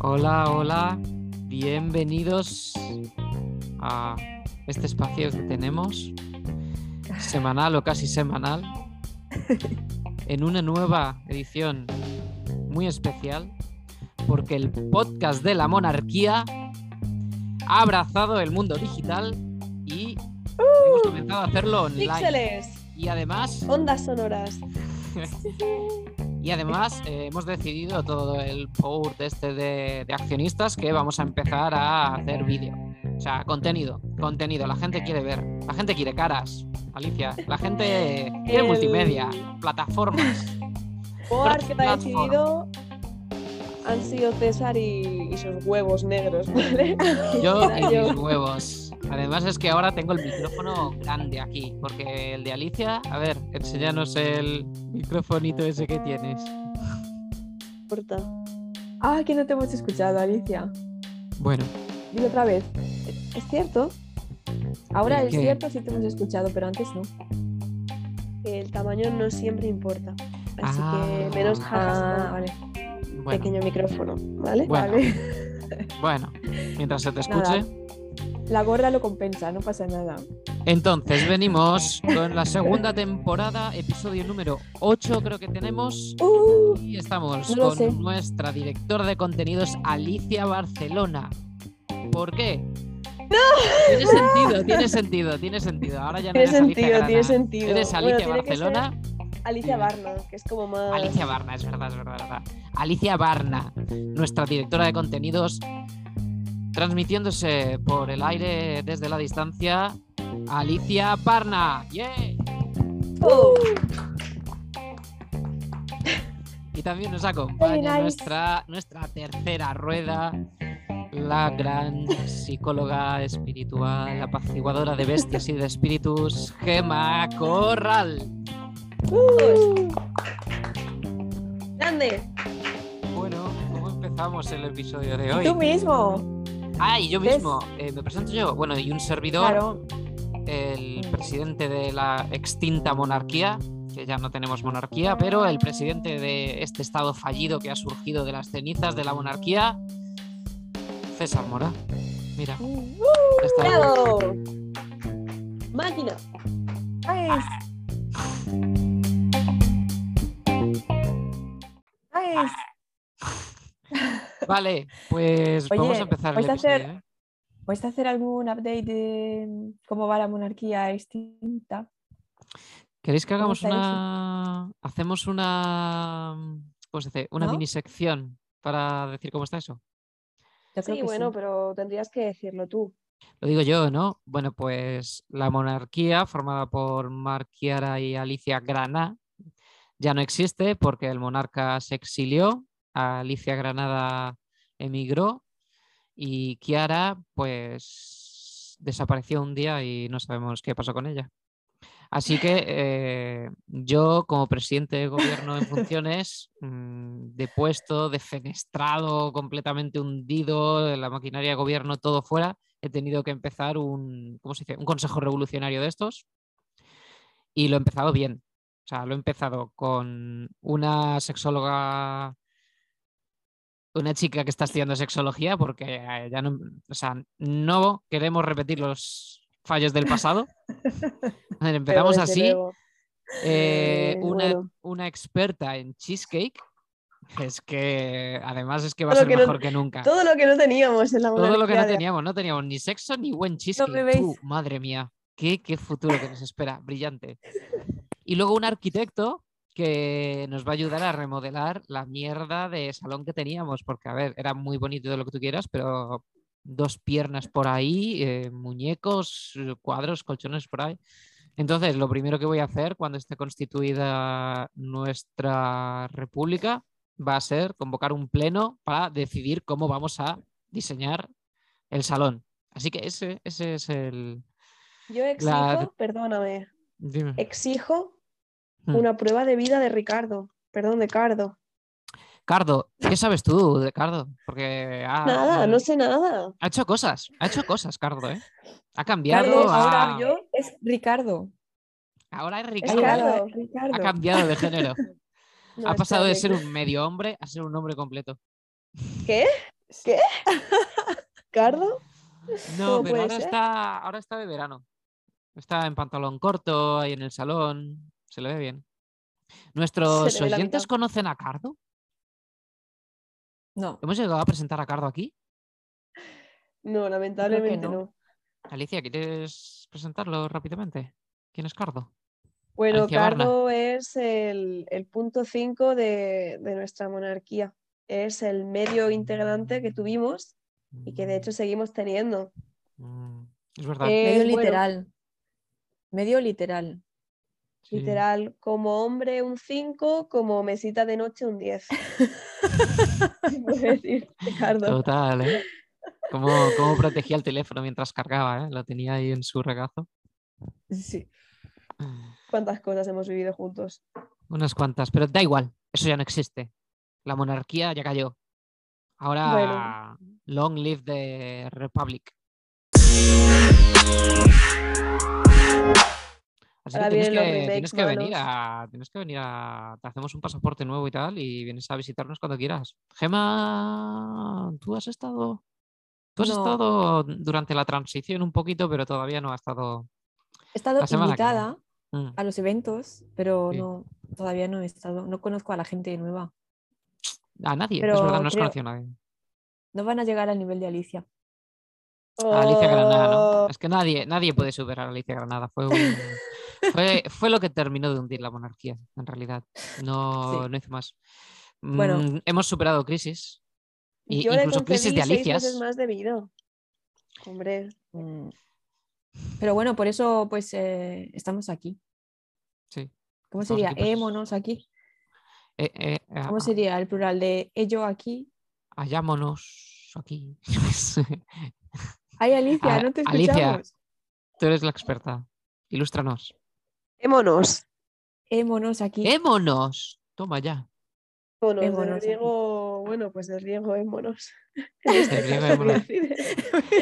Hola, hola, bienvenidos a este espacio que tenemos, semanal o casi semanal, en una nueva edición muy especial, porque el podcast de la monarquía ha abrazado el mundo digital y hemos comenzado a hacerlo online. Píxeles, Y además, ondas sonoras. y además eh, hemos decidido todo el board este de, de accionistas que vamos a empezar a hacer vídeo. O sea, contenido, contenido. La gente quiere ver, la gente quiere caras, Alicia. La gente quiere El- multimedia, plataformas. Board que te ha decidido han sido César y, y sus huevos negros, ¿vale? Yo y mis huevos. Además es que ahora tengo el micrófono grande aquí, porque el de Alicia, a ver, enséñanos el microfonito ese que tienes. Corta. Ah, que no te hemos escuchado, Alicia. Bueno, Dilo otra vez. ¿Es cierto? Ahora ¿El es cierto, sí te hemos escuchado, pero antes no. El tamaño no siempre importa. Así Ah. que menos jajas Ah, vale. bueno, pequeño micrófono, ¿vale? Bueno. Vale. bueno, mientras se te Nada. La gorra lo compensa, no pasa nada. Entonces venimos con la segunda temporada, episodio número 8 creo que tenemos. Uh, Y estamos No con sé. nuestra directora de contenidos, Alicia Barcelona. ¿Por qué? Tiene sentido, tiene sentido, tiene sentido. Ahora ya no Tiene eres Alicia sentido, Grana. tiene sentido. Eres Alicia Barcelona. Alicia Barna, que es como más. Alicia Barna, es verdad, es verdad, es verdad. Alicia Barna, nuestra directora de contenidos, transmitiéndose por el aire desde la distancia. Alicia Barna, ¡yeah! Oh, Y también nos acompaña nice. nuestra, nuestra tercera rueda, la gran psicóloga espiritual, apaciguadora de bestias y de espíritus, Gema Corral. grande. Bueno, ¿cómo empezamos el episodio de hoy? tú mismo. Ah, y yo ¿Ves? mismo, eh, me presento yo. Bueno, y un servidor, Claro. el presidente de la extinta monarquía, que ya no tenemos monarquía, pero el presidente de este estado fallido que ha surgido de las cenizas de la monarquía, César Mora. Mira, ya está. ¡Bravo! Máquina. Nice. Nice. Vale, pues vamos a empezar el ¿vais a episodio. hacer- ¿eh? ¿Puedes hacer algún update de cómo va la monarquía extinta? ¿Queréis que ¿Cómo hagamos eso? una. Hacemos una. ¿Cómo se dice? Una ¿No? mini sección para decir cómo está eso. Yo creo Sí, que bueno, sí. pero tendrías que decirlo tú. Lo digo yo, ¿no? Bueno, pues la monarquía formada por Marc Chiara y Alicia Grana ya no existe porque el monarca se exilió, Alicia Granada emigró y Chiara pues desapareció un día y no sabemos qué pasó con ella. Así que eh, yo como presidente de gobierno en funciones, mm, depuesto, defenestrado, completamente hundido, la maquinaria de gobierno todo fuera, he tenido que empezar un, ¿cómo se dice? un consejo revolucionario de estos y lo he empezado bien. O sea, lo he empezado con una sexóloga, una chica que está estudiando sexología, porque eh, ya no, o sea, no queremos repetir los fallos del pasado. A ver, Empezamos así. eh, Eh, una, bueno. una experta en cheesecake. Es que además es que va a ser no- mejor que nunca. Todo lo que no teníamos en la Todo lo que no teníamos, no teníamos ni sexo ni buen cheesecake. Tú, madre mía, qué, qué futuro que nos espera, brillante. Y luego un arquitecto que nos va a ayudar a remodelar la mierda de salón que teníamos, porque a ver, era muy bonito de lo que tú quieras, pero dos piernas por ahí, eh, muñecos, eh, cuadros, colchones por ahí. Entonces, lo primero que voy a hacer cuando esté constituida nuestra república va a ser convocar un pleno para decidir cómo vamos a diseñar el salón. Así que ese, ese es el... Yo exijo, La- perdóname, Dime. exijo Hmm. una prueba de vida de Ricardo. Perdón, de Cardo. Cardo, ¿qué sabes tú de Cardo? Porque ha, Nada, no sé nada. ha hecho cosas, ha hecho cosas, Cardo, ¿eh? Ha cambiado, ha- ahora yo es Ricardo. ahora es Es Ricardo, Ricardo. Ricardo, Ricardo. ha cambiado de género. No, ha pasado de ser un medio hombre a ser un hombre completo. ¿Qué? ¿Qué? ¿Cardo? No, ¿Cómo pero ahora ser? está, ahora está de verano. Está en pantalón corto, ahí en el salón. Se le ve bien. ¿Nuestros ve oyentes conocen a Cardo? No, ¿Hemos llegado a presentar a Cardo aquí? No, lamentablemente no. no. Alicia, ¿quieres presentarlo rápidamente? ¿Quién es Cardo? Bueno, Alicia Barna. Cardo es el, el punto 5 de, de nuestra monarquía. Es el medio integrante que tuvimos y que de hecho seguimos teniendo. Mm, Es verdad. Eh, medio bueno. literal. Medio literal. Sí. Literal, como hombre un 5, como mesita de noche un 10. Se puede decir, Ricardo. Total, ¿eh? Cómo, cómo protegía el teléfono mientras cargaba, ¿eh? Lo tenía ahí en su regazo. Sí. ¿Cuántas cosas hemos vivido juntos? Unas cuantas, pero da igual, eso ya no existe. La monarquía ya cayó. Ahora, long live the republic. Así Ahora que tienes que, remakes tienes que venir a, tienes que venir a, te hacemos un pasaporte nuevo y tal y vienes a visitarnos cuando quieras. Gema, tú has estado, tú has No. estado durante la transición un poquito, pero todavía no ha estado. He estado invitada Mm. a los eventos, pero Sí. no, todavía no he estado, no conozco a la gente nueva. A nadie, es verdad, no has conocido a nadie. No van a llegar al nivel de Alicia. A Alicia Granada, ¿no? Oh, Es que nadie, nadie puede superar a Alicia Granada. Fue, un- fue, fue lo que terminó de hundir la monarquía, en realidad. No, Sí. no hizo más. Bueno. Mm, hemos superado crisis. Y Yo le incluso crisis de seis Alicias. meses más de vida. Hombre, Mm. Pero bueno, por eso pues eh, estamos aquí. Sí. ¿Cómo sería? aquí, pues, Émonos aquí. Eh, eh, ¿Cómo a- sería el plural de ello aquí? hallámonos aquí. Ay, Alicia, A- no te Alicia. escuchamos. Tú eres la experta. Ilústranos. Émonos. Émonos aquí. ¡Émonos! Toma ya. Émonos, del Émonos aquí. griego, bueno, pues del griego émonos. Este Del griego émonos.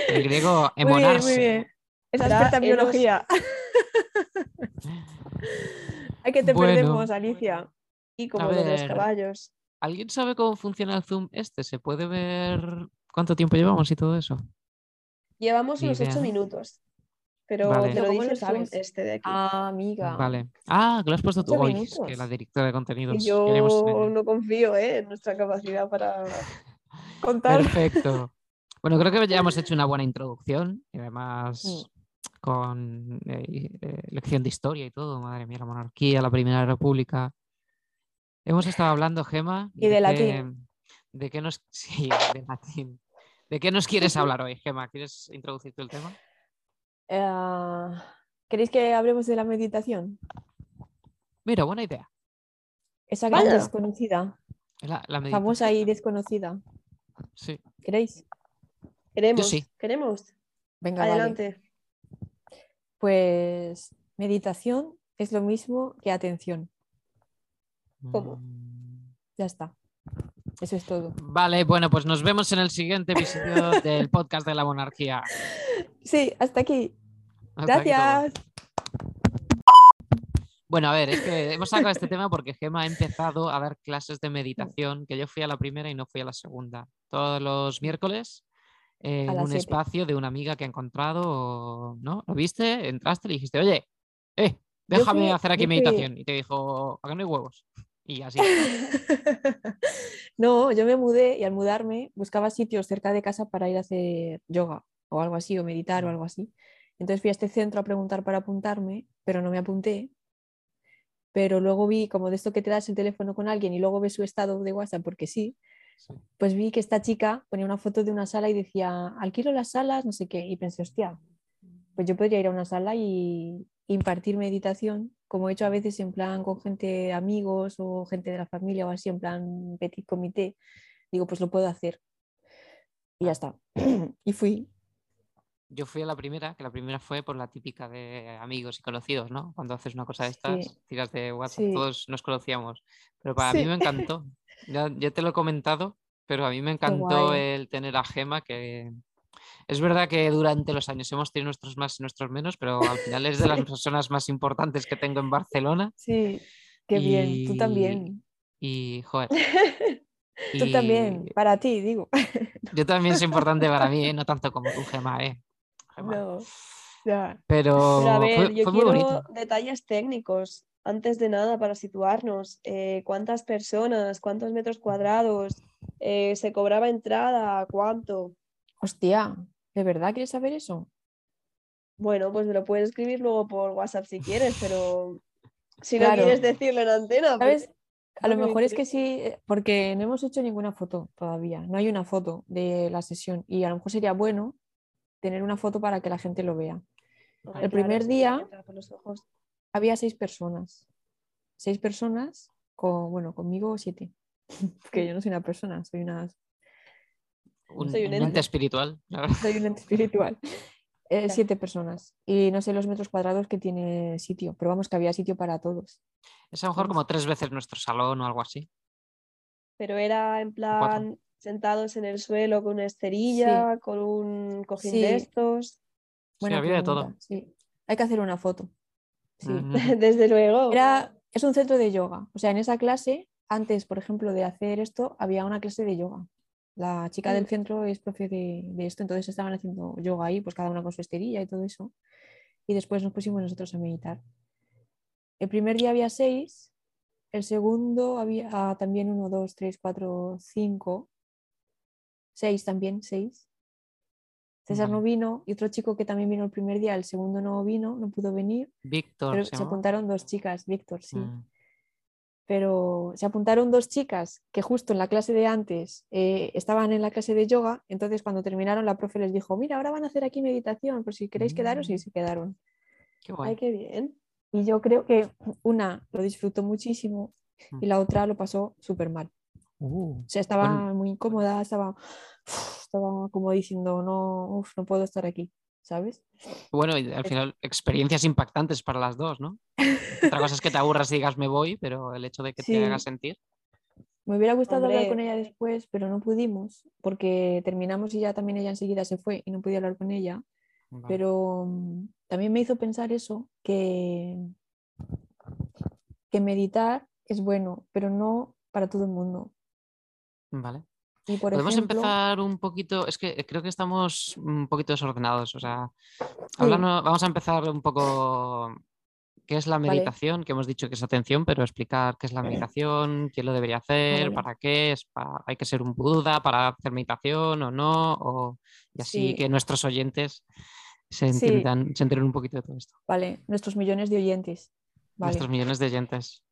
El griego Muy bien, muy bien. Esa Será experta en hemos- biología. Ay, que te Bueno. perdemos, Alicia. Y como de los caballos. ¿Alguien sabe cómo funciona el Zoom este? ¿Se puede ver cuánto tiempo llevamos y todo eso? Llevamos unos ocho minutos. Pero Vale. te lo ¿Cómo dice Zoom sabes? este de aquí. Ah, amiga. Vale. Ah, que lo has puesto tú hoy, es que la directora de Y contenidos. yo queremos no confío ¿eh? en nuestra capacidad para Contar. Perfecto. Bueno, creo que ya hemos hecho una buena introducción y además Mm. con eh, eh, lección de historia y todo. Madre mía, la monarquía, la Primera República. Hemos estado hablando, Gema. Y de qué- latín. ¿De qué nos, sí, de latín. ¿De qué nos quieres hablar hoy, Gema? ¿Quieres introducir tú el tema? Eh, ¿Queréis que hablemos de la meditación? Mira, buena idea. Esa gran Vaya. desconocida, La, la famosa y desconocida. Sí. ¿Queréis? Queremos, sí. queremos. Venga, vale. Adelante. Pues meditación es lo mismo que atención. ¿Cómo? Mm. Ya está. Eso es todo. Vale, bueno, pues nos vemos en el siguiente episodio del podcast de la monarquía. Sí, hasta aquí. Gracias. Bueno, a ver, es que hemos sacado este tema porque Gema ha empezado a dar clases de meditación, que yo fui a la primera y no fui a la segunda. Todos los miércoles eh, en un siete. espacio de una amiga que ha encontrado, ¿no? ¿Lo viste? Entraste y le dijiste, oye, eh, déjame fui- hacer aquí fui- meditación. Y te dijo, ¿a qué no hay huevos? Y así. no, yo me mudé y al mudarme buscaba sitios cerca de casa para ir a hacer yoga o algo así, o meditar o algo así. Entonces fui a este centro a preguntar para apuntarme, pero no me apunté. Pero luego vi como de esto que te das el teléfono con alguien y luego ves su estado de WhatsApp porque sí, Sí. pues vi que esta chica ponía una foto de una sala y decía, alquilo las salas, no sé qué, y pensé, hostia, pues yo podría ir a una sala y impartir meditación, como he hecho a veces en plan con gente, amigos o gente de la familia o así, en plan petit comité, digo, pues lo puedo hacer. Y ya está. y fui. Yo fui a la primera, que la primera fue por la típica de amigos y conocidos, ¿no? Cuando haces una cosa de estas, Sí. tiras de WhatsApp, Sí. todos nos conocíamos. Pero para mí me encantó. Ya, ya te lo he comentado, pero a mí me encantó el tener a Gema, que es verdad que durante los años hemos tenido nuestros más y nuestros menos, pero al final es de las personas más importantes que tengo en Barcelona. Sí, qué bien, tú también. Y, joder. Tú y también, para ti, digo. Yo también soy importante para mí, ¿eh? no tanto como tú, Gemma, ¿eh? Gemma. No, ya. Pero, Pero a ver, fue, yo fue quiero bonito. detalles técnicos. Antes de nada, para situarnos, eh, ¿cuántas personas, cuántos metros cuadrados? Eh, ¿Se cobraba entrada? ¿Cuánto? Hostia, ¿de verdad quieres saber eso? Bueno, pues me lo puedes escribir luego por WhatsApp si quieres, pero si no quieres decirlo en antena, pues ¿Sabes? A lo mejor es que sí, eh, porque no hemos hecho ninguna foto todavía. No hay una foto de la sesión y a lo mejor sería bueno tener una foto para que la gente lo vea. El primer día- los ojos. Había seis personas. Seis personas, con, bueno, conmigo siete. Porque yo no soy una persona, soy una Un, Soy un un ente. espiritual. soy un ente espiritual. Eh, Claro. Siete personas. Y no sé los metros cuadrados que tiene sitio, pero vamos que había sitio para todos. Es a lo mejor como tres veces nuestro salón o algo así. Pero era en plan sentados en el suelo con una esterilla, con un cojín Sí. de estos. Buena había de todo. sí. Hay que hacer una foto. Sí. Desde luego. Era, es un centro de yoga. O sea, en esa clase, antes, por ejemplo, de hacer esto, había una clase de yoga. La chica del Mm. centro es profe de, de esto, entonces estaban haciendo yoga ahí, pues cada una con su esterilla y todo eso. Y después nos pusimos nosotros a meditar. El primer día había seis, el segundo había ah, también uno, dos, tres, cuatro, cinco, seis también, seis. César no vino y otro chico que también vino el primer día, el segundo no vino, no pudo venir. Víctor. Pero ¿se apuntaron dos chicas, Víctor, sí. Mm. Pero se apuntaron dos chicas que justo en la clase de antes eh, estaban en la clase de yoga. Entonces, cuando terminaron, la profe les dijo: Mira, ahora van a hacer aquí meditación, por si queréis quedaros, y Mm. se quedaron. Qué guay. Ay, qué bien. Y yo creo que una lo disfrutó muchísimo y Mm. la otra lo pasó súper mal. Uh, O sea, estaba Bueno. muy incómoda, estaba, estaba como diciendo: No, uf, no puedo estar aquí, ¿sabes? Bueno, y al final experiencias impactantes para las dos, ¿no? Otra cosa es que te aburras y digas me voy, pero el hecho de que Sí. te haga sentir. Me hubiera gustado hablar con ella después, pero no pudimos porque terminamos y ya también ella enseguida se fue y no podía hablar con ella. Vale. Pero mm, también me hizo pensar eso, que, que meditar es bueno, pero no para todo el mundo. Vale. Y por Podemos ejemplo, empezar un poquito, es que eh, creo que estamos un poquito desordenados, o sea, hablando- vamos a empezar un poco qué es la Vale. meditación, que hemos dicho que es atención, pero explicar qué es la meditación, quién lo debería hacer, Vale. para qué, es hay que ser un Buda para hacer meditación o no, o, y así Sí. que nuestros oyentes se Sí. entiendan, se enteren un poquito de todo esto, vale, nuestros millones de oyentes. Vale. nuestros millones de oyentes.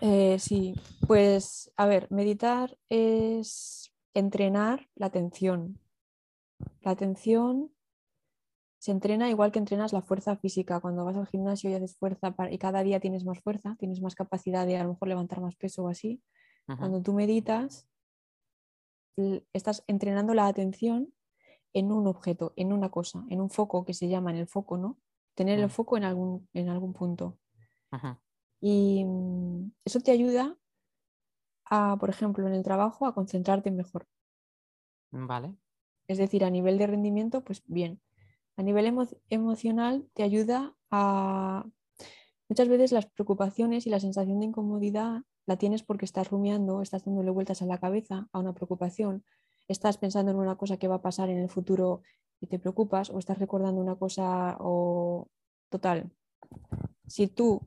Eh, sí, pues a ver, meditar es entrenar la atención. La atención se entrena igual que entrenas la fuerza física. Cuando vas al gimnasio y haces fuerza para- y cada día tienes más fuerza, tienes más capacidad de a lo mejor levantar más peso o así. Cuando tú meditas, estás entrenando la atención en un objeto, en una cosa, en un foco que se llama en el foco, ¿no? Tener el foco en algún, en algún punto. Y mm, eso te ayuda a, por ejemplo, en el trabajo, a concentrarte mejor. Vale. Es decir, a nivel de rendimiento, pues bien. A nivel emo- emocional te ayuda a... Muchas veces las preocupaciones y la sensación de incomodidad la tienes porque estás rumiando, estás dándole vueltas a la cabeza a una preocupación, estás pensando en una cosa que va a pasar en el futuro y te preocupas, o estás recordando una cosa o total. Si tú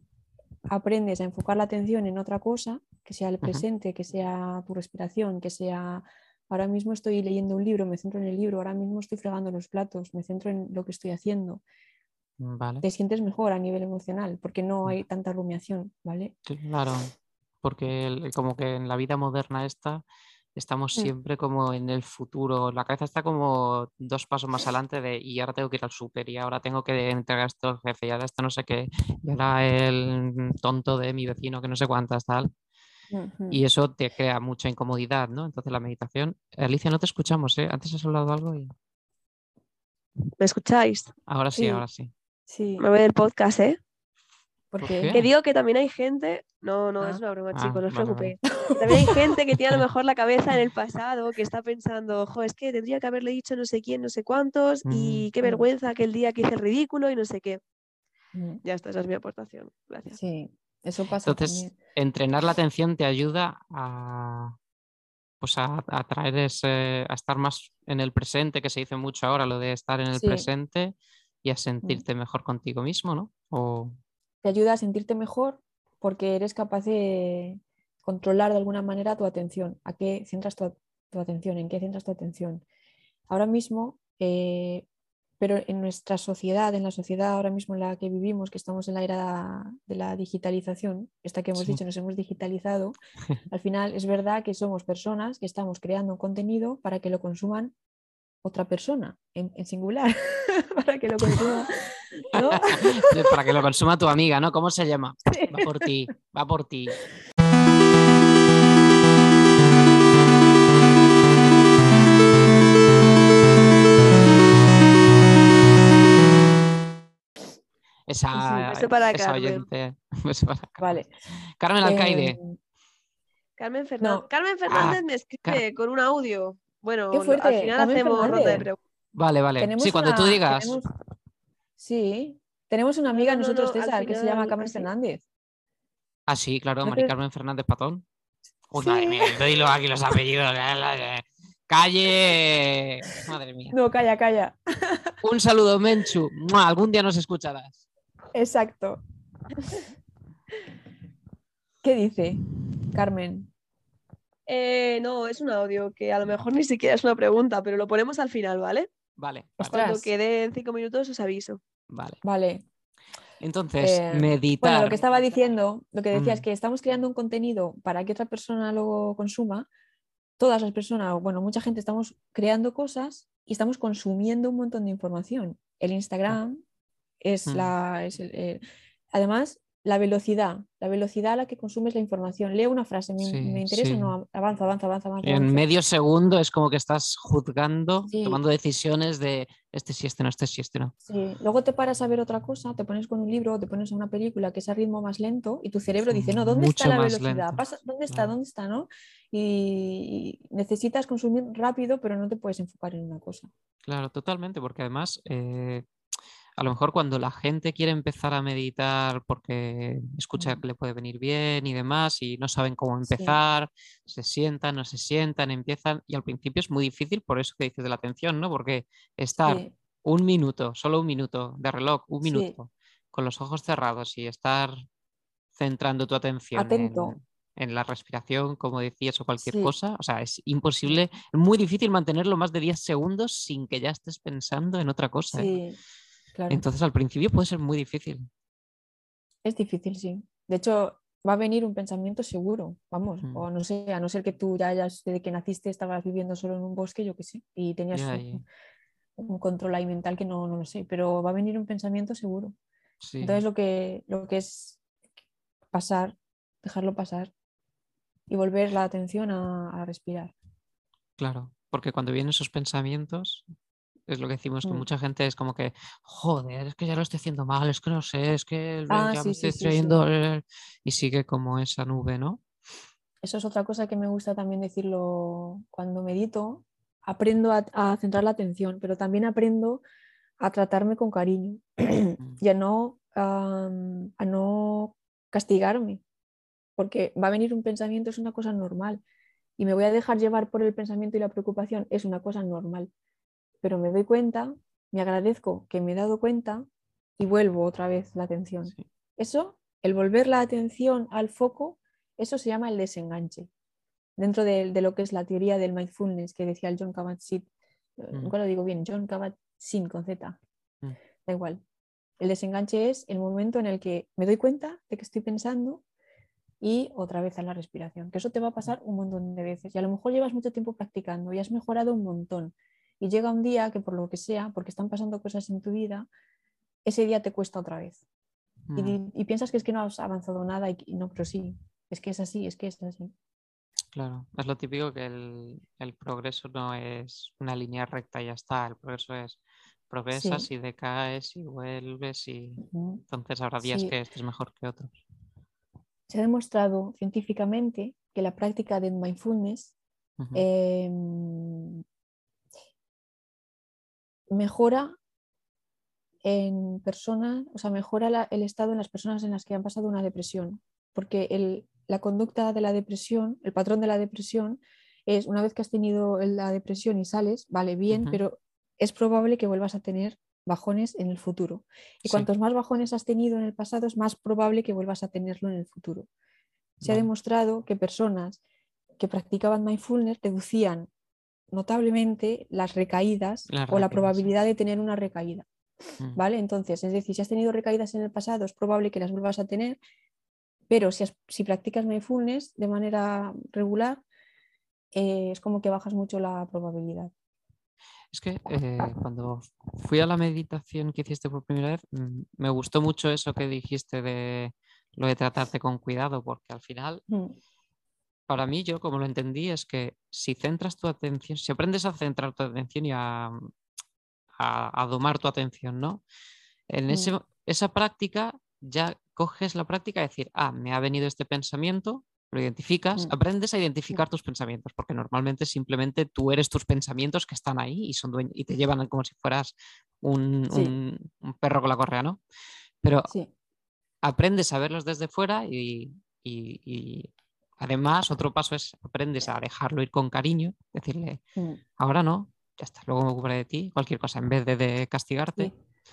aprendes a enfocar la atención en otra cosa, que sea el presente, que sea tu respiración, que sea ahora mismo estoy leyendo un libro, me centro en el libro, ahora mismo estoy fregando los platos, me centro en lo que estoy haciendo, Vale. te sientes mejor a nivel emocional porque no hay tanta rumiación, ¿vale? Claro, porque el- como que en la vida moderna esta estamos Mm. siempre como en el futuro, la cabeza está como dos pasos más adelante de y ahora tengo que ir al súper y ahora tengo que entregar esto al jefe y ahora esto no sé qué y ahora el tonto de mi vecino que no sé cuántas tal y eso te crea mucha incomodidad, ¿no? Entonces la meditación, Alicia, no te escuchamos, ¿eh? Antes has hablado algo y ¿Me escucháis? ahora sí, Sí. ahora sí. Sí, Me voy del podcast, ¿eh? ¿Por ¿por? Que digo que también hay gente. No, no, Ah. es una broma, Ah, chicos, no os vale, vale. preocupéis. También hay gente que tiene a lo mejor la cabeza en el pasado, que está pensando, jo, es que tendría que haberle dicho no sé quién, no sé cuántos, y qué Mm. vergüenza aquel día que hice el ridículo y no sé qué. Mm, Ya está, esa es mi aportación. Gracias. Sí, Eso pasa Entonces, también. entrenar la atención te ayuda a, pues a, a traer ese, a estar más en el presente, que se dice mucho ahora, lo de estar en el Sí. presente y a sentirte mejor contigo mismo, ¿no? O, Te ayuda a sentirte mejor porque eres capaz de controlar de alguna manera tu atención. ¿A qué centras tu, tu atención? ¿En qué centras tu atención? Ahora mismo, eh, pero en nuestra sociedad, en la sociedad ahora mismo en la que vivimos, que estamos en la era de la digitalización, esta que hemos Sí. dicho, nos hemos digitalizado, al final es verdad que somos personas que estamos creando un contenido para que lo consuman otra persona, en, en singular, para que lo consuma. ¿no? para que lo consuma tu amiga, ¿no? ¿Cómo se llama? Va por ti, va por ti. Esa, beso para esa Carmen. oyente. Beso para Carmen. Vale. Carmen Alcaide. Eh, Carmen Fernández, No. Carmen Fernández me escribe con un audio. Bueno, Qué fuerte, al final Carmen hacemos ronda de Fernández. preguntas. Vale, vale. tenemos Sí, cuando tú digas. tenemos- Sí, tenemos una amiga no, no, nosotros, no, César, que se llama Carmen. Fernández. Ah, sí, claro, ¿No Mari Carmen Fernández Patón. Uy, Sí. madre mía, doy lo- aquí los apellidos. la-. Calle. Madre mía. No, calla, calla. Un saludo, Menchu. Algún día nos escucharás. Exacto. ¿Qué dice Carmen? Eh, no, es un audio que a lo mejor ni siquiera es una pregunta, pero lo ponemos al final, ¿vale? Vale, vale, Ostras. Cuando quede en cinco minutos os aviso. vale. Vale. Entonces, Eh, meditar. Bueno, lo que estaba diciendo, lo que decía es Mm. que estamos creando un contenido para que otra persona lo consuma. Todas las personas, o bueno, mucha gente estamos creando cosas y estamos consumiendo un montón de información. El Instagram es Mm. la. es el- el- además, la velocidad, la velocidad a la que consumes la información. Leo una frase, me, Sí, me interesa, sí. no, avanza, avanza, avanza, avanza. En avanza. medio segundo es como que estás juzgando, Sí. tomando decisiones de este sí, este no, este sí, este no. Sí, Luego te paras a ver otra cosa, te pones con un libro, te pones a una película que es a ritmo más lento y tu cerebro dice, no, ¿dónde está la velocidad? Pasa- ¿Dónde está? claro. ¿Dónde está? ¿no? Y y necesitas consumir rápido, pero no te puedes enfocar en una cosa. Claro, totalmente, porque además, eh, a lo mejor cuando la gente quiere empezar a meditar porque escucha que le puede venir bien y demás y no saben cómo Sí. empezar, se sientan, no se sientan, empiezan y al principio es muy difícil por eso que dices de la atención, ¿no? Porque estar Sí, un minuto, solo un minuto de reloj, un Sí. minuto, con los ojos cerrados y estar centrando tu atención en, Atento. en la respiración, como decías, o cualquier Sí. cosa, o sea, es imposible, es muy difícil mantenerlo más de 10 segundos sin que ya estés pensando en otra cosa. ¿eh? Claro. Entonces al principio puede ser muy difícil. Es difícil, sí. De hecho, va a venir un pensamiento seguro, vamos, Mm. o no sé, a no ser que tú ya hayas, desde que naciste estabas viviendo solo en un bosque, yo qué sé, y tenías un, control ahí mental que no, no lo sé, pero va a venir un pensamiento seguro. Sí, Entonces lo que, lo que es pasar, dejarlo pasar y volver la atención a, a respirar. claro, porque cuando vienen esos pensamientos, es lo que decimos, que Mm. mucha gente es como que, joder, es que ya lo estoy haciendo mal, es que no sé, es que Ah, ya sí, me estoy sí, sí. distrayendo", eh, y sigue como esa nube, ¿no? Eso es otra cosa que me gusta también decirlo cuando medito. Aprendo a, a centrar la atención, pero también aprendo a tratarme con cariño y a no, a no castigarme, porque va a venir un pensamiento, es una cosa normal, y me voy a dejar llevar por el pensamiento y la preocupación, es una cosa normal, pero me doy cuenta, me agradezco que me he dado cuenta y vuelvo otra vez la atención. Sí. Eso, el volver la atención al foco, eso se llama el desenganche. Dentro de, de lo que es la teoría del mindfulness que decía el John Kabat-Zinn, eh, Mm. lo digo bien, John Kabat-Zinn con Z, Mm. da igual. El desenganche es el momento en el que me doy cuenta de que estoy pensando y otra vez a la respiración, que eso te va a pasar un montón de veces y a lo mejor llevas mucho tiempo practicando y has mejorado un montón y llega un día que por lo que sea, porque están pasando cosas en tu vida, ese día te cuesta otra vez y, Mm, y piensas que es que no has avanzado nada y, y no, pero sí, es que es así, es que es así. Claro, es lo típico que el, el progreso no es una línea recta y ya está, el progreso es progresas Sí. y decaes y vuelves y entonces habrá días Sí. que estés mejor que otros. Se ha demostrado científicamente que la práctica de mindfulness mejora en personas, o sea, mejora la- el estado en las personas en las que han pasado una depresión, porque el- la conducta de la depresión, el patrón de la depresión es una vez que has tenido la depresión y sales, vale, bien, pero es probable que vuelvas a tener bajones en el futuro. Y Sí. cuantos más bajones has tenido en el pasado, es más probable que vuelvas a tenerlo en el futuro. Se ha demostrado que personas que practicaban mindfulness reducían notablemente las recaídas Las o la probabilidad de tener una recaída. Mm. ¿Vale? Entonces, es decir, si has tenido recaídas en el pasado, es probable que las vuelvas a tener, pero si, has- si practicas mindfulness de manera regular, eh, es como que bajas mucho la probabilidad. Es que eh, cuando fui a la meditación que hiciste por primera vez, mm, me gustó mucho eso que dijiste de lo de tratarte con cuidado, porque al final, Mm, para mí, yo como lo entendí, es que si centras tu atención, si aprendes a centrar tu atención y a, a, a domar tu atención, ¿no? En Mm. ese, esa práctica ya coges la práctica de decir, ah, me ha venido este pensamiento, lo identificas, Mm. aprendes a identificar tus pensamientos, porque normalmente simplemente tú eres tus pensamientos que están ahí y, son dueños, y te llevan como si fueras un, Sí. un- un perro con la correa, ¿no? Pero sí, aprendes a verlos desde fuera y, y- y además otro paso es aprendes a dejarlo ir con cariño, decirle, mm, ahora no, ya está, luego me ocuparé de ti, cualquier cosa, en vez de, de castigarte. sí,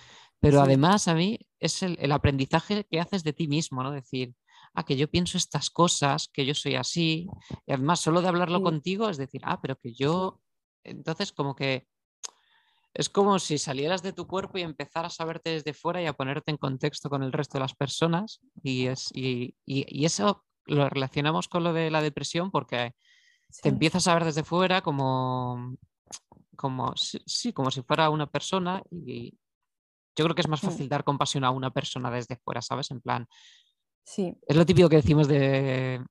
Pero Sí. además a mí es el, el aprendizaje que haces de ti mismo, ¿no? Decir, ah, que yo pienso estas cosas, que yo soy así. Y además, solo de hablarlo Sí. contigo es decir, ah, pero que yo. Entonces, como que es como si salieras de tu cuerpo y empezaras a verte desde fuera y a ponerte en contexto con el resto de las personas. Y, es, y, y- y eso lo relacionamos con lo de la depresión porque sí, te empiezas a ver desde fuera como, como, sí, como si fuera una persona y yo creo que es más Mm. fácil dar compasión a una persona desde fuera, ¿sabes? En plan, sí, es lo típico que decimos de...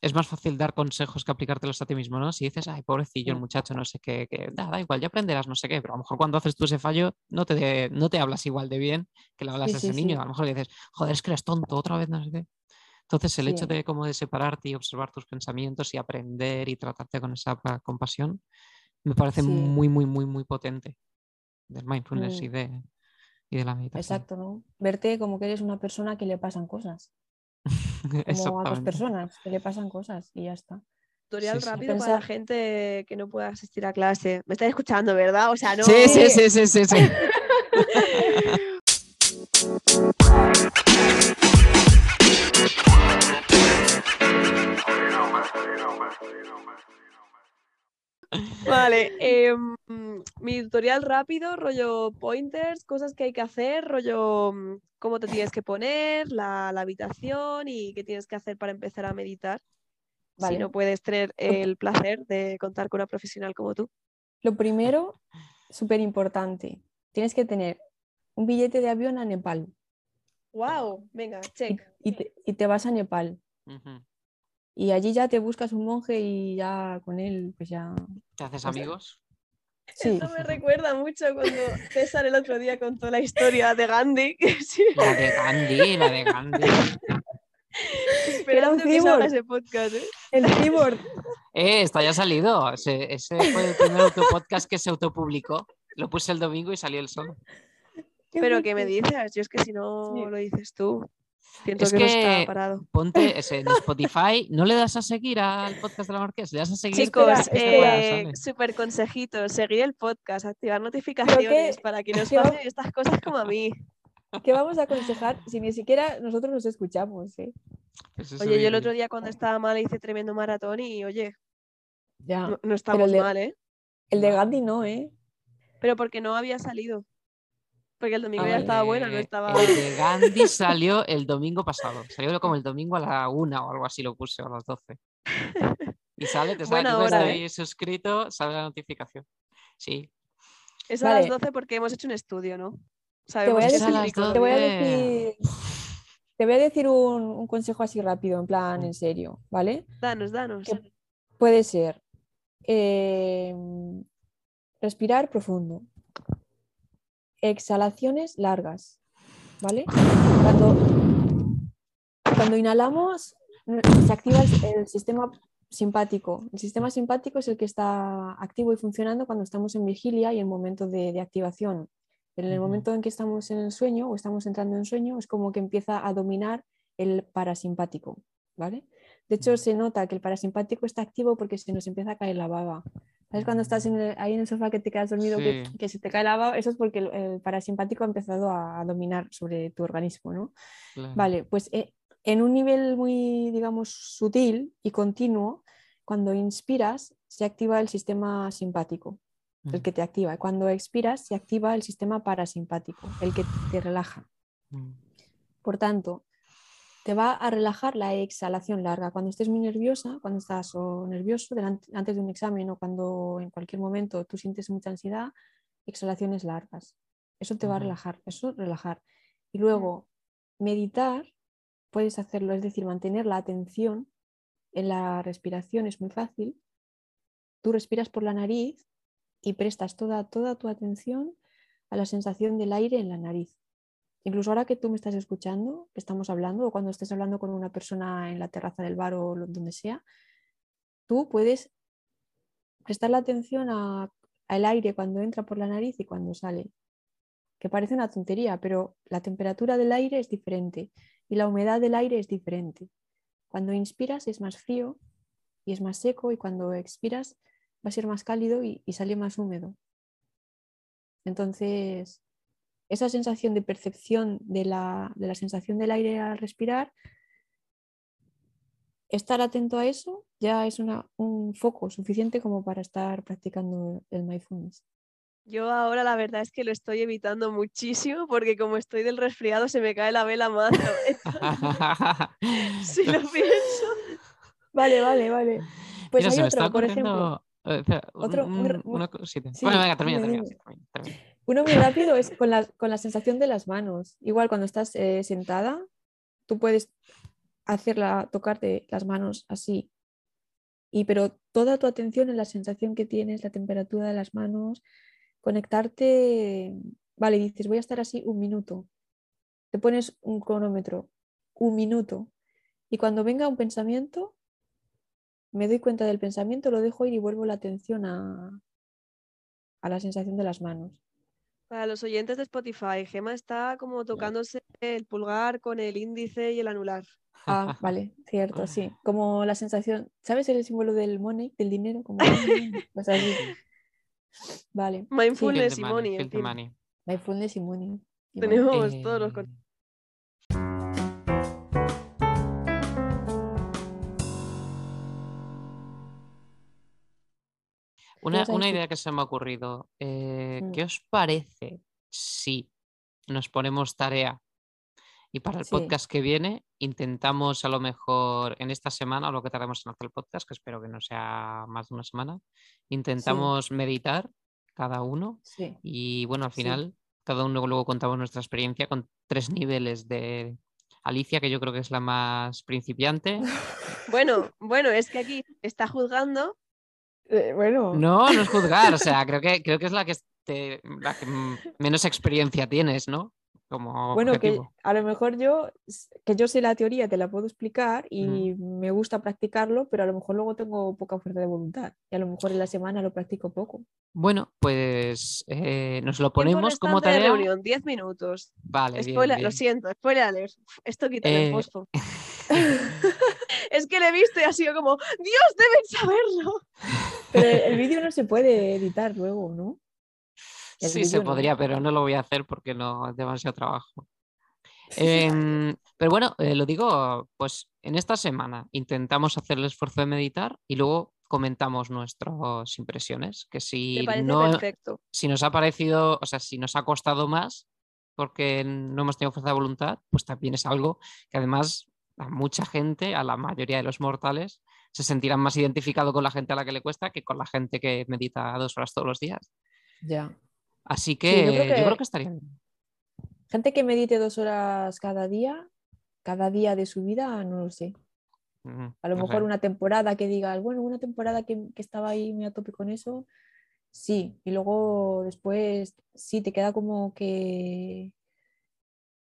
Es más fácil dar consejos que aplicártelos a ti mismo, ¿no? Si dices, ay, pobrecillo el muchacho, no sé qué, que da, da igual, ya aprenderás no sé qué, pero a lo mejor cuando haces tú ese fallo no te, de- no te hablas igual de bien que le hablas Sí, a ese niño. A lo mejor le dices, joder, es que eres tonto, otra vez no sé qué. Entonces, el hecho Sí. de como de separarte y observar tus pensamientos y aprender y tratarte con esa pa- compasión, me parece Sí. muy, muy, muy, muy potente del mindfulness y, Mm. de, y de la meditación. exacto, ¿no? Verte como que eres una persona que le pasan cosas, como a Exactamente. personas que le pasan cosas y ya está. Tutorial Sí, sí. rápido para la gente que no pueda asistir a clase. Me estáis escuchando, ¿verdad? O sea, no. Sí, sí, sí, sí, sí, sí. Vale, em, mi tutorial rápido, rollo pointers, cosas que hay que hacer, rollo mm, cómo te tienes que poner, la, la habitación y qué tienes que hacer para empezar a meditar. Si no puedes tener el placer de contar con una profesional como tú. Lo primero, súper importante, tienes que tener un billete de avión a Nepal ¡Wow! Venga, y, check. y te, y te vas a Nepal. Y allí ya te buscas un monje y ya con él, pues ya. ¿Te haces sea, amigos? Sí, Esto me recuerda mucho cuando César el otro día contó la historia de Gandhi. que sí, La de Gandhi, la de Gandhi. Esperando que cyborg. salga ese podcast, ¿eh? el keyboard. Eh, está ya salido. Ese, ese fue el primer autopodcast que se autopublicó. Lo puse el domingo y salió el solo. Qué Pero ¿qué me dices? Yo es que si no Sí. lo dices tú, pienso Es que, no que está parado. ponte ese, en Spotify, no le das a seguir al podcast de la Marqués, le das a seguir. Chicos, este weá eh, súper consejitos, seguir el podcast, activar notificaciones para que nos va- pasen estas cosas como a mí. ¿Qué vamos a aconsejar si ni siquiera nosotros nos escuchamos? eh? Eso es Oye, yo el otro día cuando estaba mal hice tremendo maratón y oye, Ya. no, no estamos de- mal, ¿eh? El de Gandhi no, ¿eh? Pero porque no había salido. Porque el domingo Ah, ya vale. estaba bueno, no Eh, estaba... El de Gandhi salió el domingo pasado. Salió como el domingo a la una o algo así lo puse, o a las 12. Y sale, te sale, hora, estoy suscrito, sale la notificación. Sí. Es a las Vale. 12 porque hemos hecho un estudio, ¿no? Te voy Sabemos a que Es a es las rico. 12. Te voy a decir, te voy a decir un, un consejo así rápido, en plan, en serio, ¿vale? Danos, danos. Que puede ser eh, respirar profundo, exhalaciones largas, ¿vale? Cuando, cuando inhalamos se activa el, el sistema simpático. El sistema simpático es el que está activo y funcionando cuando estamos en vigilia y en momento de, de activación. En el momento en que estamos en el sueño o estamos entrando en sueño, es como que empieza a dominar el parasimpático, ¿vale? De hecho, se nota que el parasimpático está activo porque se nos empieza a caer la baba. ¿Sabes cuando estás en el- ahí en el sofá que te quedas dormido, que, Sí. que se te cae la baba? Eso es porque el, el parasimpático ha empezado a, dominar sobre tu organismo, ¿no? Claro. Vale, pues eh, en un nivel muy, digamos, sutil y continuo, cuando inspiras, se activa el sistema simpático, el Mm, que te activa. Cuando expiras, se activa el sistema parasimpático, el que te relaja. mm. Por tanto, te va a relajar la exhalación larga. Cuando estés muy nerviosa, cuando estás o nervioso delante- antes de un examen o cuando en cualquier momento tú sientes mucha ansiedad, exhalaciones largas. Eso te va a relajar, eso relajar. Y luego, meditar, puedes hacerlo, es decir, mantener la atención en la respiración es muy fácil. Tú respiras por la nariz y prestas toda, toda tu atención a la sensación del aire en la nariz. Incluso ahora que tú me estás escuchando, que estamos hablando, o cuando estés hablando con una persona en la terraza del bar o donde sea, tú puedes prestar la atención al aire cuando entra por la nariz y cuando sale. Que parece una tontería, pero la temperatura del aire es diferente y la humedad del aire es diferente. Cuando inspiras es más frío y es más seco y cuando expiras va a ser más cálido y, y sale más húmedo. Entonces, esa sensación de percepción de la, de la sensación del aire al respirar, estar atento a eso ya es una- un foco suficiente como para estar practicando el mindfulness. Yo ahora la verdad es que lo estoy evitando muchísimo porque como estoy del resfriado se me cae la vela más. si lo pienso. Vale, vale, vale. Pues Mira, hay otro, por ejemplo, eh, otro- un un- re- un- una cosita. sí, bueno, venga, termina, termina, termina, termina. Uno muy rápido es con la, con la sensación de las manos. Igual cuando estás eh, sentada, tú puedes hacerla, tocarte las manos así. Y pero toda tu atención en la sensación que tienes, la temperatura de las manos, conectarte, vale, dices, voy a estar así un minuto. Te pones un cronómetro, un minuto. Y cuando venga un pensamiento, me doy cuenta del pensamiento, lo dejo ir y vuelvo la atención a, a la sensación de las manos. Para los oyentes de Spotify, Gema está como tocándose el pulgar con el índice y el anular. Ah, vale, cierto, sí. Como la sensación, ¿sabes el símbolo del money, del dinero? Como pues así. Vale. Mindfulness y money, mindfulness y money. Tenemos todos los Una, una idea que se me ha ocurrido. eh, Mm. ¿Qué os parece si nos ponemos tarea y para el Sí. podcast que viene intentamos a lo mejor en esta semana o lo que tardemos en hacer el podcast, que espero que no sea más de una semana, intentamos meditar cada uno Sí, y bueno, al Sí. final cada uno luego contamos nuestra experiencia con tres niveles de Alicia, que yo creo que es la más principiante. Bueno, bueno, es que aquí está juzgando. Eh, bueno, No, no es juzgar, o sea, creo que, creo que es la que, la que mm, menos experiencia tienes, ¿no? Como bueno, que a lo mejor yo, que yo sé la teoría, te la puedo explicar y me gusta practicarlo, pero a lo mejor luego tengo poca fuerza de voluntad y a lo mejor en la semana lo practico poco. Bueno, pues eh, nos lo ponemos como restante de tarea. reunión, 10 minutos. Vale, bien, Spoiler, lo bien. siento, spoiler alert. Esto en Eh, pospo. Es que le he visto y ha sido como, Dios, deben saberlo. Pero el, vídeo no se puede editar luego, ¿no? El Sí, se no. podría, pero no lo voy a hacer porque no es demasiado trabajo. Em, pero bueno, eh, lo digo, pues en esta semana intentamos hacer el esfuerzo de meditar y luego comentamos nuestras impresiones, que si no, perfecto. si nos ha parecido, o sea, si nos ha costado más porque no hemos tenido fuerza de voluntad, pues también es algo que además a mucha gente, a la mayoría de los mortales, se sentirán más identificado con la gente a la que le cuesta que con la gente que medita dos horas todos los días. Ya. Así Sí, que yo creo yo creo que- estaría bien. Gente que medite dos horas cada día, cada día de su vida, no lo sé. A lo no mejor sé. una temporada que digas, bueno, una temporada que, que estaba ahí muy a tope con eso, sí. Y luego después sí, te queda como que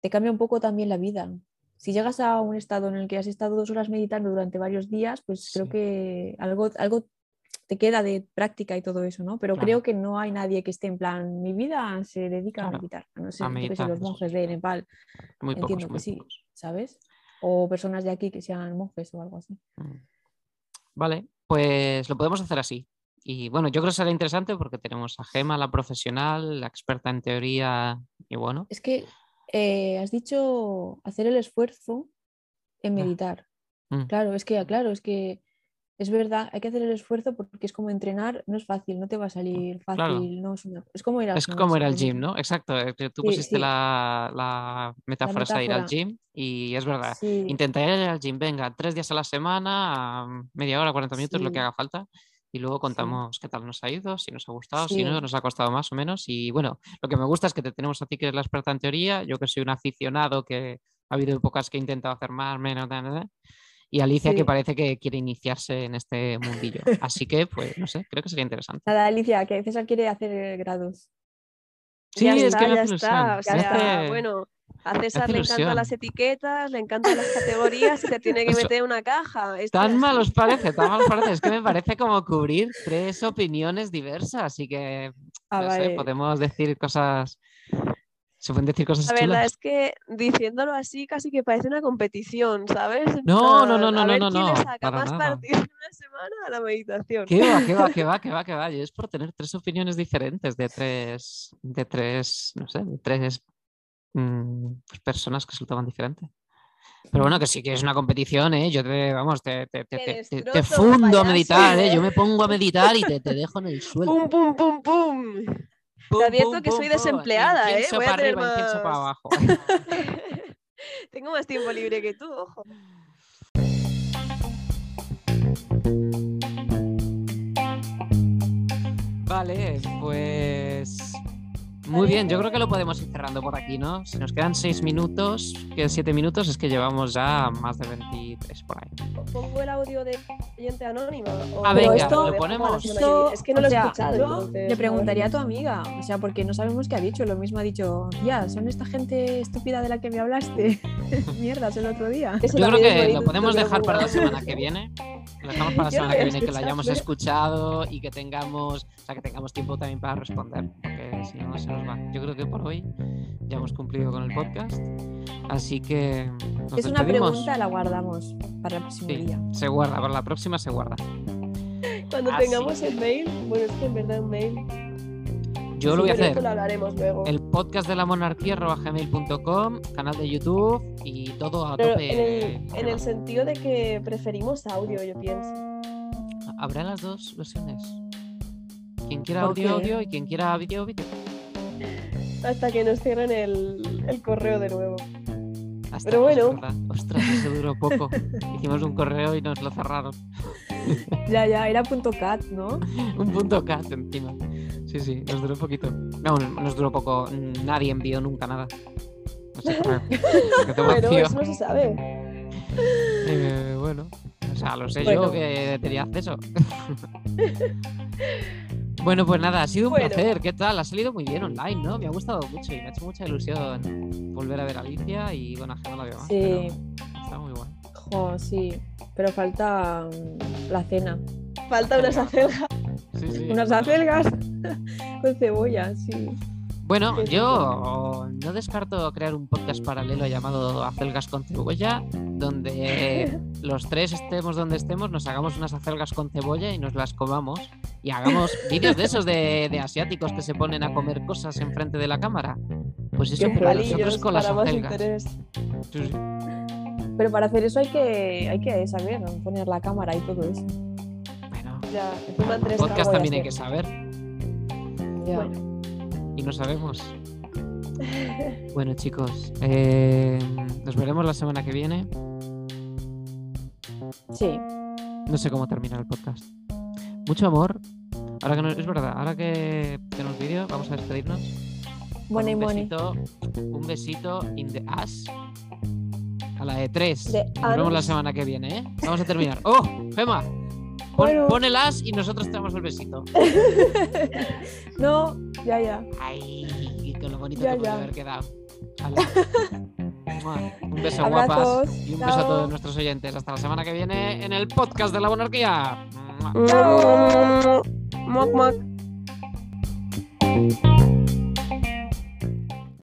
te cambia un poco también la vida. Si llegas a un estado en el que has estado dos horas meditando durante varios días, pues creo Sí. que algo, algo te queda de práctica y todo eso, ¿no? Pero Claro. creo que no hay nadie que esté en plan, mi vida se dedica Claro, a meditar, a no ser meditar, los monjes de Nepal, Muy pocos, entiendo muy que sí. pocos. ¿sabes? O personas de aquí que sean monjes o algo así. Mm. Vale, pues lo podemos hacer así. Y bueno, yo creo que será interesante porque tenemos a Gema, la profesional, la experta en teoría, y bueno, Es que eh, has dicho hacer el esfuerzo en meditar. Mm. Claro, es que, claro, es que es verdad, hay que hacer el esfuerzo porque es como entrenar, no es fácil, no te va a salir fácil, Claro. no es una- es como ir al es como ir al gimnasio, gym, ¿no? Exacto, tú pusiste sí. La, la metáfora de ir al gym y es verdad. Sí, Intentar ir al gym, venga, tres días a la semana, media hora, 40 minutos, lo que haga falta. Y luego contamos qué tal nos ha ido, si nos ha gustado, si no, nos ha costado más o menos. Y bueno, lo que me gusta es que te tenemos a ti que eres la experta en teoría, yo que soy un aficionado, que ha habido épocas que he intentado hacer más, menos, da, da, da, y Alicia que parece que quiere iniciarse en este mundillo. Así que, pues, no sé, creo que sería interesante. Nada, Alicia, que César quiere hacer grados. Sí, ya es está, que me ya está. sea, hace- bueno, a César le encantan las etiquetas, le encantan las categorías y te tiene que Eso- meter en una caja. Esto Tan mal os parece, tan mal os parece. Es que me parece como cubrir tres opiniones diversas. Así que, Ah, no sé, podemos decir cosas. Se pueden decir cosas La verdad chulas. es que diciéndolo así casi que parece una competición, ¿sabes? No, no, no, no, a no, ver no, quién le no, saca más nada. partido en una semana a la meditación. ¿Qué va, qué va, qué va, qué va, qué va? Y es por tener tres opiniones diferentes de tres, de tres, no sé, de tres mm, pues, personas que resultaban diferentes. Pero bueno, que sí que es una competición, ¿eh? Yo te, vamos, te, te, te, Te te- te- te fundo a meditar, ¿eh? ¿eh? Yo me pongo a meditar y te, te dejo en el suelo. ¡Pum, pum, pum, pum! Pum, advierto pum, que pum, soy pum. desempleada, ¿eh? Voy a tener arriba, incienso para más- abajo. Tengo más tiempo libre que tú, ojo. Vale, pues. Muy bien, yo creo que lo podemos ir cerrando por aquí, ¿no? Si nos quedan seis minutos, que siete minutos, es que llevamos ya más de 23 por ahí. ¿Pongo el audio de oyente anónima? o Ah, venga, dejo lo ponemos. Es que no lo he sea, escuchado. yo entonces, le preguntaría a tu amiga, o sea, porque no sabemos qué ha dicho, lo mismo ha dicho, ya, son esta gente estúpida de la que me hablaste, mierdas el otro día. Eso Yo creo que lo podemos dejar para la semana que viene. Lo dejamos para la semana que viene, que lo hayamos escuchado y que tengamos, o sea, que tengamos tiempo también para responder, porque si no se nos va. Yo creo que por hoy ya hemos cumplido con el podcast, así que nos es una despedimos. pregunta, la guardamos para el próximo Sí, día. se guarda, para la próxima se guarda. Cuando Así. tengamos el mail, bueno, es que en verdad un mail. Yo sí, lo voy a hacer. lo hablaremos luego. El podcast de la monarquía gmail.com, canal de YouTube y todo a Pero tope. en el, en Gema. el sentido de que preferimos audio, yo pienso. Habrá las dos versiones. Quien quiera ¿Por audio, qué? audio y quien quiera vídeo, vídeo. Hasta que nos cierren el, el correo de nuevo. Hasta Pero es bueno. verdad. Ostras, eso duró poco. Hicimos un correo y nos lo cerraron. Ya, ya, era punto cat, ¿no? Un punto cat encima. Sí, sí, nos duró poquito. No, nos duró poco. Nadie envió nunca nada. No sé Bueno, eso no se sabe. Eh, bueno, o sea, lo sé yo que tenía acceso. Bueno, pues nada, ha sido un Bueno. placer. ¿Qué tal? Ha salido muy bien online, ¿no? Me ha gustado mucho y me ha hecho mucha ilusión volver a ver a Alicia y bueno, a Gemma la veo más. Sí, pero Está muy bueno. jo, sí, pero falta mm, la cena. Falta unas acelgas. Sí, sí. Unas acelgas con cebolla, sí. Bueno, yo no descarto crear un podcast paralelo llamado Acelgas con cebolla, donde los tres estemos donde estemos, nos hagamos unas acelgas con cebolla y nos las comamos y hagamos vídeos de esos de, de asiáticos que se ponen a comer cosas enfrente de la cámara. Pues eso, Qué pero nosotros con las acelgas. interés. Sí, sí. Pero para hacer eso hay que, hay que saber ¿no? poner la cámara y todo eso. Bueno, Ya, podcast también hay que saber Ya. Bueno. Y no sabemos. Bueno, chicos, eh, nos veremos la semana que viene. Sí, No sé cómo terminar el podcast. Mucho amor. Ahora que no, es verdad, ahora que tenemos vídeo, vamos a despedirnos. money un besito, un besito in the ass. A la de tres. De Nos vemos la semana que viene, ¿eh? Vamos a terminar. ¡Oh! Gema, pon, Bueno. pon el as y nosotros te damos el besito. no, ya, ya. Ay, con lo bonito Ya, que puede ya. haber quedado. Un beso guapas y un beso a todos nuestros oyentes. Hasta la semana que viene en el podcast de la monarquía. Muac, muac.